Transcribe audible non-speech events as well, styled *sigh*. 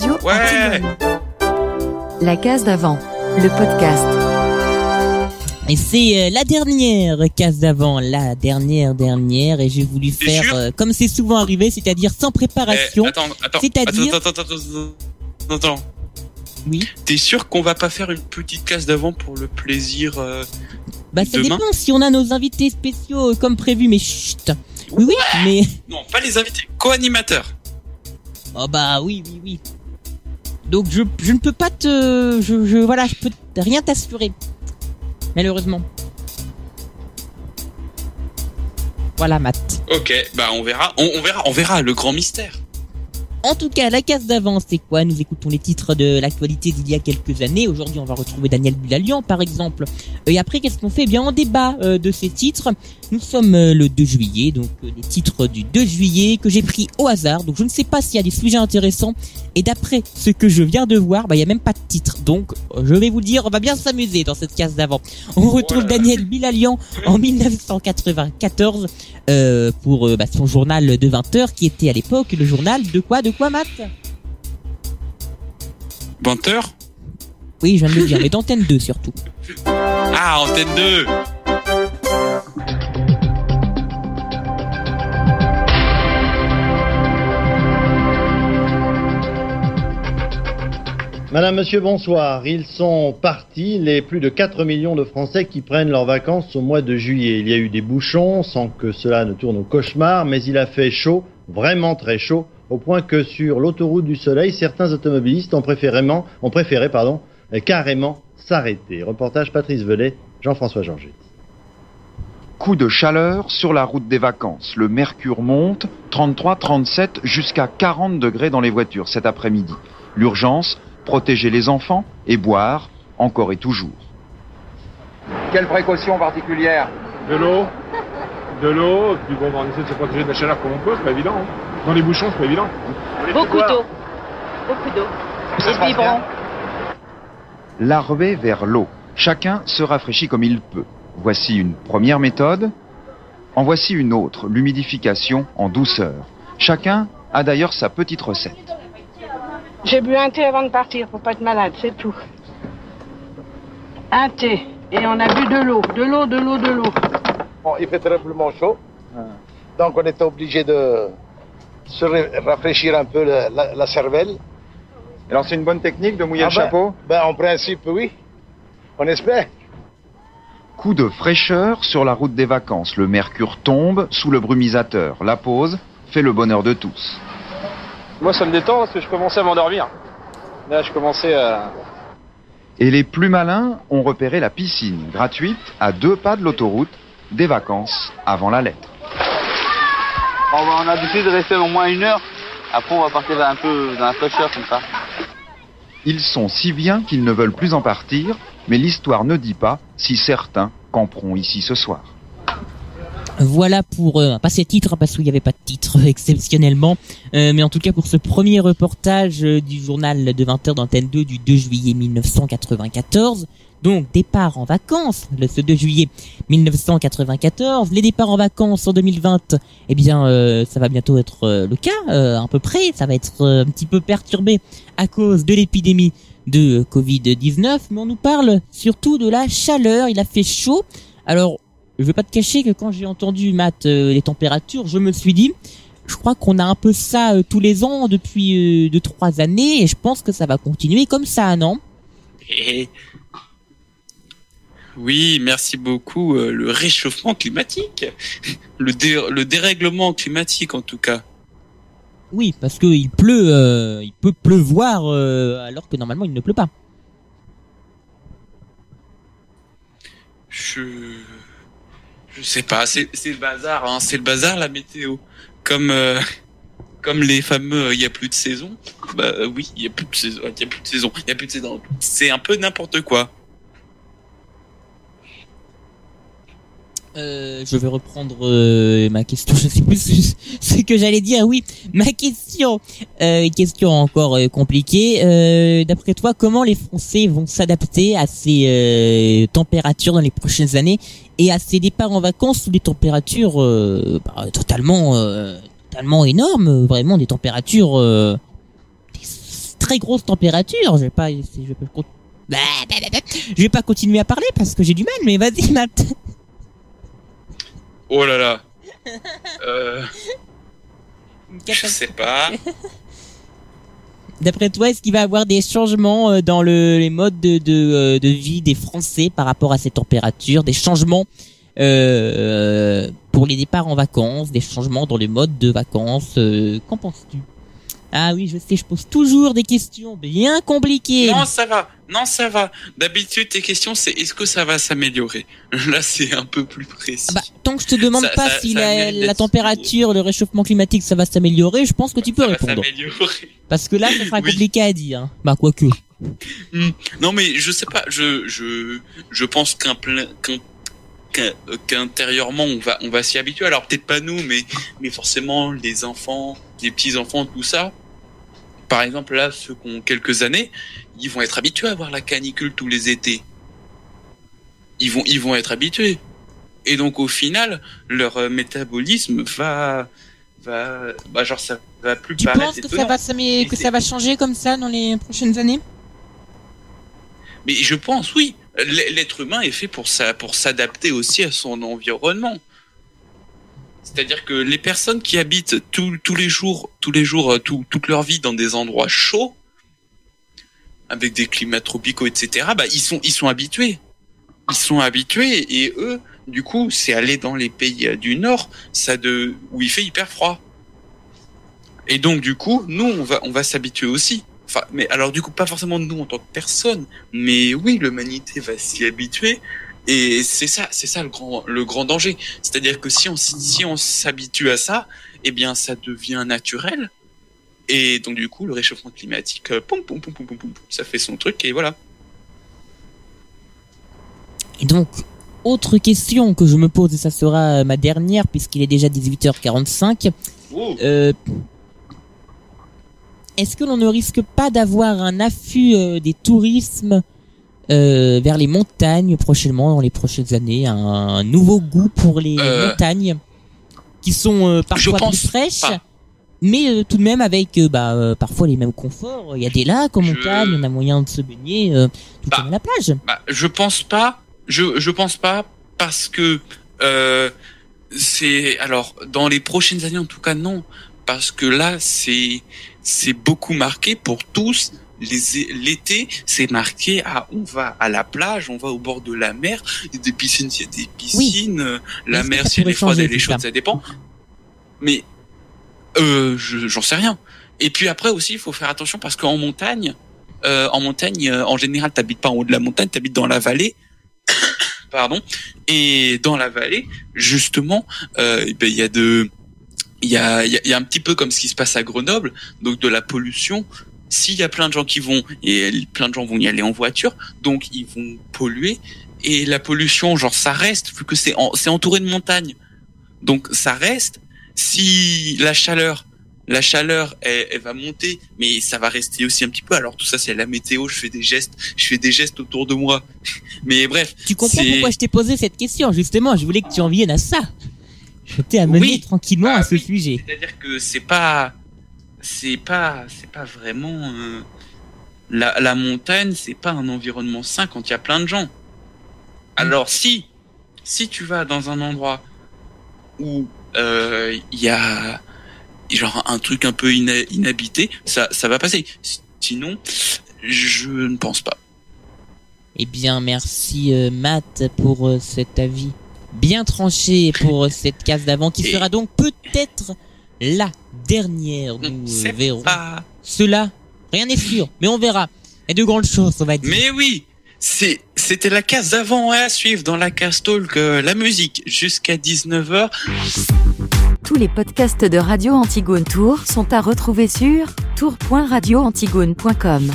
radio Ouais. La case d'avant, le podcast. Et c'est euh, la dernière case d'avant, la dernière dernière, et j'ai voulu T'es faire sûr euh, comme c'est souvent arrivé, c'est-à-dire sans préparation. Eh, attends, attends, C'est-à-dire- attends, attends, attends, attends, attends. Oui. T'es sûr qu'on va pas faire une petite case d'avant pour le plaisir euh, Bah ça Demain dépend si on a nos invités spéciaux euh, comme prévu, mais chut. Oui oui, mais Non, pas les invités, co-animateurs. oh bah oui oui oui. Donc je je ne peux pas te je voilà je peux rien t'assurer malheureusement. Voilà Matt. Ok, bah on verra, on verra, on verra le grand mystère. En tout cas, la case d'avance, c'est quoi? Nous écoutons les titres de l'actualité d'il y a quelques années. Aujourd'hui, on va retrouver Daniel Bulalian, par exemple. Et après, qu'est-ce qu'on fait? Eh bien, on débat euh, de ces titres. Nous sommes euh, le 2 juillet, donc euh, les titres du 2 juillet que j'ai pris au hasard. Donc, je ne sais pas s'il y a des sujets intéressants. Et d'après ce que je viens de voir, bah, il y a même pas de titre. Donc, euh, je vais vous dire, on va bien s'amuser dans cette case d'avant. On retrouve. Daniel Bilalian en *laughs* 1994 euh, pour euh, bah, son journal de 20 heures qui était à l'époque le journal de quoi? De quoi, Matt 20h Oui, je viens de le dire, mais d'antenne 2 surtout. Ah, antenne 2 Madame, Monsieur, bonsoir. Ils sont partis, les plus de 4 millions de Français qui prennent leurs vacances au mois de juillet. Il y a eu des bouchons, sans que cela ne tourne au cauchemar, mais il a fait chaud, vraiment très chaud, au point que sur l'autoroute du Soleil, certains automobilistes ont, préférément, ont préféré pardon, euh, carrément s'arrêter. Reportage Patrice Velay, Jean-François Georget. Coup de chaleur sur la route des vacances. Le mercure monte, 33, 37, jusqu'à 40 degrés dans les voitures cet après-midi. L'urgence, protéger les enfants et boire, encore et toujours. Quelle précaution particulière? De l'eau, de l'eau, puis bon, on essaie de se protéger de la chaleur comme on peut, c'est pas évident. hein. Dans les bouchons, c'est pas évident. Beaucoup d'eau. Beaucoup d'eau. Ça se Et passe biberon. Larvé vers l'eau. Chacun se rafraîchit comme il peut. Voici une première méthode. En voici une autre, l'humidification en douceur. Chacun a d'ailleurs sa petite recette. J'ai bu un thé avant de partir pour pas être malade, c'est tout. Un thé. Et on a bu de l'eau. De l'eau, de l'eau, de l'eau. Bon, il fait terriblement chaud. Donc on était obligé de se ra- rafraîchir un peu la, la- la cervelle. Alors c'est une bonne technique de mouiller Ah ben, ben, en principe, oui. On espère. Coup de fraîcheur sur la route des vacances. Le mercure tombe sous le brumisateur. La pause fait le bonheur de tous. Moi, ça me détend parce que je commençais à m'endormir. Là, je commençais à. Et les plus malins ont repéré la piscine, gratuite, à deux pas de l'autoroute, des vacances avant la lettre. On, va- on a décidé de rester au moins une heure. Après, on va partir un peu dans la fraîcheur comme ça. Ils sont si bien qu'ils ne veulent plus en partir, mais l'histoire ne dit pas si certains camperont ici ce soir. Voilà pour euh, pas ces titres parce qu'il n'y avait pas de titre *laughs* exceptionnellement, euh, mais en tout cas pour ce premier reportage euh, du journal de 20h d'antenne 2 du 2 juillet 1994. Donc départ en vacances le ce 2 juillet 1994. Les départs en vacances en 2020, eh bien euh, ça va bientôt être euh, le cas euh, à peu près. Ça va être euh, un petit peu perturbé à cause de l'épidémie de Covid-19, mais on nous parle surtout de la chaleur. Il a fait chaud. Alors je vais pas te cacher que quand j'ai entendu Matt les températures, je me suis dit, je crois qu'on a un peu ça tous les ans depuis euh, deux trois années et je pense que ça va continuer comme ça, non? Oui, merci beaucoup. euh, le réchauffement climatique, *laughs* le, dé- le dérèglement climatique en tout cas. Oui, parce que il pleut, euh, il peut pleuvoir euh, alors que normalement il ne pleut pas. Je je sais pas, c'est c'est le bazar, hein, c'est le bazar la météo. Comme euh, *laughs* comme les fameux, il y a plus de saison. Bah oui, il y a plus de saison, il y a plus de saison, il y a plus de saison. C'est un peu n'importe quoi. Euh, je vais reprendre euh, ma question. *laughs* Je sais plus ce- que j'allais dire. Oui, ma question. Euh, question encore euh, compliquée. Euh, D'après toi, comment les Français vont s'adapter à ces températures dans les prochaines années et à ces départs en vacances sous des températures bah, totalement, totalement énormes, vraiment des températures euh, très grosses températures. Je vais pas, je vais pas, je vais pas continuer à parler parce que j'ai du mal, mais vas-y, Matt. *laughs* Oh là là. *laughs* Euh, je sais pas. *laughs* D'après toi, est-ce qu'il va y avoir des changements euh, dans le, les modes de, de, euh, de vie des Français par rapport à ces températures, des changements euh, pour les départs en vacances, des changements dans les modes de vacances Qu'en penses-tu? Ah oui, je sais, je pose toujours des questions bien compliquées. Non, ça va. Non, ça va. D'habitude, tes questions, c'est est-ce que ça va s'améliorer? *laughs* Là, c'est un peu plus précis. Ah bah, tant que je te demande Ça- pas ça- si ça la, température, le réchauffement climatique, ça va s'améliorer, je pense que tu peux répondre. Parce que là, ça sera *laughs* Oui. compliqué à dire. Bah, quoique. Hmm. Non, mais je sais pas. Je je je pense qu'un plein qu'un qu'un- euh, qu'intérieurement on va on va s'y habituer. Alors peut-être pas nous, mais mais forcément les enfants, les petits enfants, tout ça. Par exemple là, ceux qui ont quelques années, ils vont être habitués à avoir la canicule tous les étés. Ils vont ils vont être habitués. Et donc au final, leur euh, métabolisme va va bah genre ça va plus Tu paraître penses que ça va que ça va changer comme ça dans les prochaines années? Mais je pense, oui. L'être humain est fait pour ça, pour s'adapter aussi à son environnement. C'est-à-dire que les personnes qui habitent tous les jours, tous les jours, euh, tout- toute leur vie dans des endroits chauds, avec des climats tropicaux, etc., bah, ils sont, ils sont habitués. Ils sont habitués et eux, du coup, c'est aller dans les pays euh, du Nord, ça de, où il fait hyper froid. Et donc, du coup, nous, on va, on va s'habituer aussi. Enfin, mais alors, du coup, pas forcément nous en tant que personne, mais oui, l'humanité va s'y habituer. Et c'est ça, c'est ça le grand, le grand danger. C'est-à-dire que si on, si on s'habitue à ça, eh bien, ça devient naturel. Et donc, du coup, le réchauffement climatique, euh, poum, poum, poum, poum, poum, poum, ça fait son truc et voilà. Et donc, autre question que je me pose, et ça sera euh, ma dernière, puisqu'il est déjà 18h45. Euh, Est-ce que l'on ne risque pas d'avoir un afflux euh, des tourismes euh, vers les montagnes prochainement, dans les prochaines années, un, un nouveau goût pour les Euh, montagnes, qui sont euh, parfois plus fraîches, pas. mais euh, tout de même avec euh, bah, euh, parfois les mêmes conforts. Il y a des lacs en montagne, on a moyen de se baigner euh, tout comme à la plage. Bah, je pense pas. Je je pense pas parce que euh, c'est alors dans les prochaines années en tout cas non parce que là c'est c'est beaucoup marqué pour tous. L'été, c'est marqué à on va à la plage, on va au bord de la mer, des piscines, il y a des piscines, euh, la mer si elle est froide, elle est chaude, ça dépend. Mais euh, je- j'en sais rien. Et puis après aussi, il faut faire attention parce qu'en montagne, euh, en montagne, euh, en général, t'habites pas en haut de la montagne, t'habites dans la vallée. *coughs* Pardon. Et dans la vallée, justement, euh, eh ben, il y a de, il y a, il y a- il y a un petit peu comme ce qui se passe à Grenoble, donc de la pollution. S'il y a plein de gens qui vont et plein de gens vont y aller en voiture, donc ils vont polluer et la pollution, genre ça reste vu que c'est en- c'est entouré de montagnes, donc ça reste. Si la chaleur la chaleur elle, elle va monter mais ça va rester aussi un petit peu alors tout ça c'est la météo je fais des gestes je fais des gestes autour de moi *laughs* mais bref Tu comprends pourquoi je t'ai posé cette question Justement, je voulais que tu en viennes à ça. Je t'ai amené Oui. tranquillement à ce sujet. c'est à dire que c'est pas c'est pas c'est pas vraiment euh, la, la montagne c'est pas un environnement sain quand il y a plein de gens. Alors si si tu vas dans un endroit où euh, il y a genre un truc un peu ina- inhabité ça ça va passer. Sinon je ne pense pas. Eh bien, merci euh, Matt pour euh, cet avis bien tranché pour cette case d'avant qui sera donc peut-être la dernière. Nous euh, verrons pas- cela. Rien n'est sûr, mais on verra. Et de grandes choses, on va dire. Mais oui, c'est c'était la case d'avant à suivre dans la case talk euh, la musique jusqu'à 19h. Tous les podcasts de Radio Antigone Tour sont à retrouver sur tour.radioantigone.com.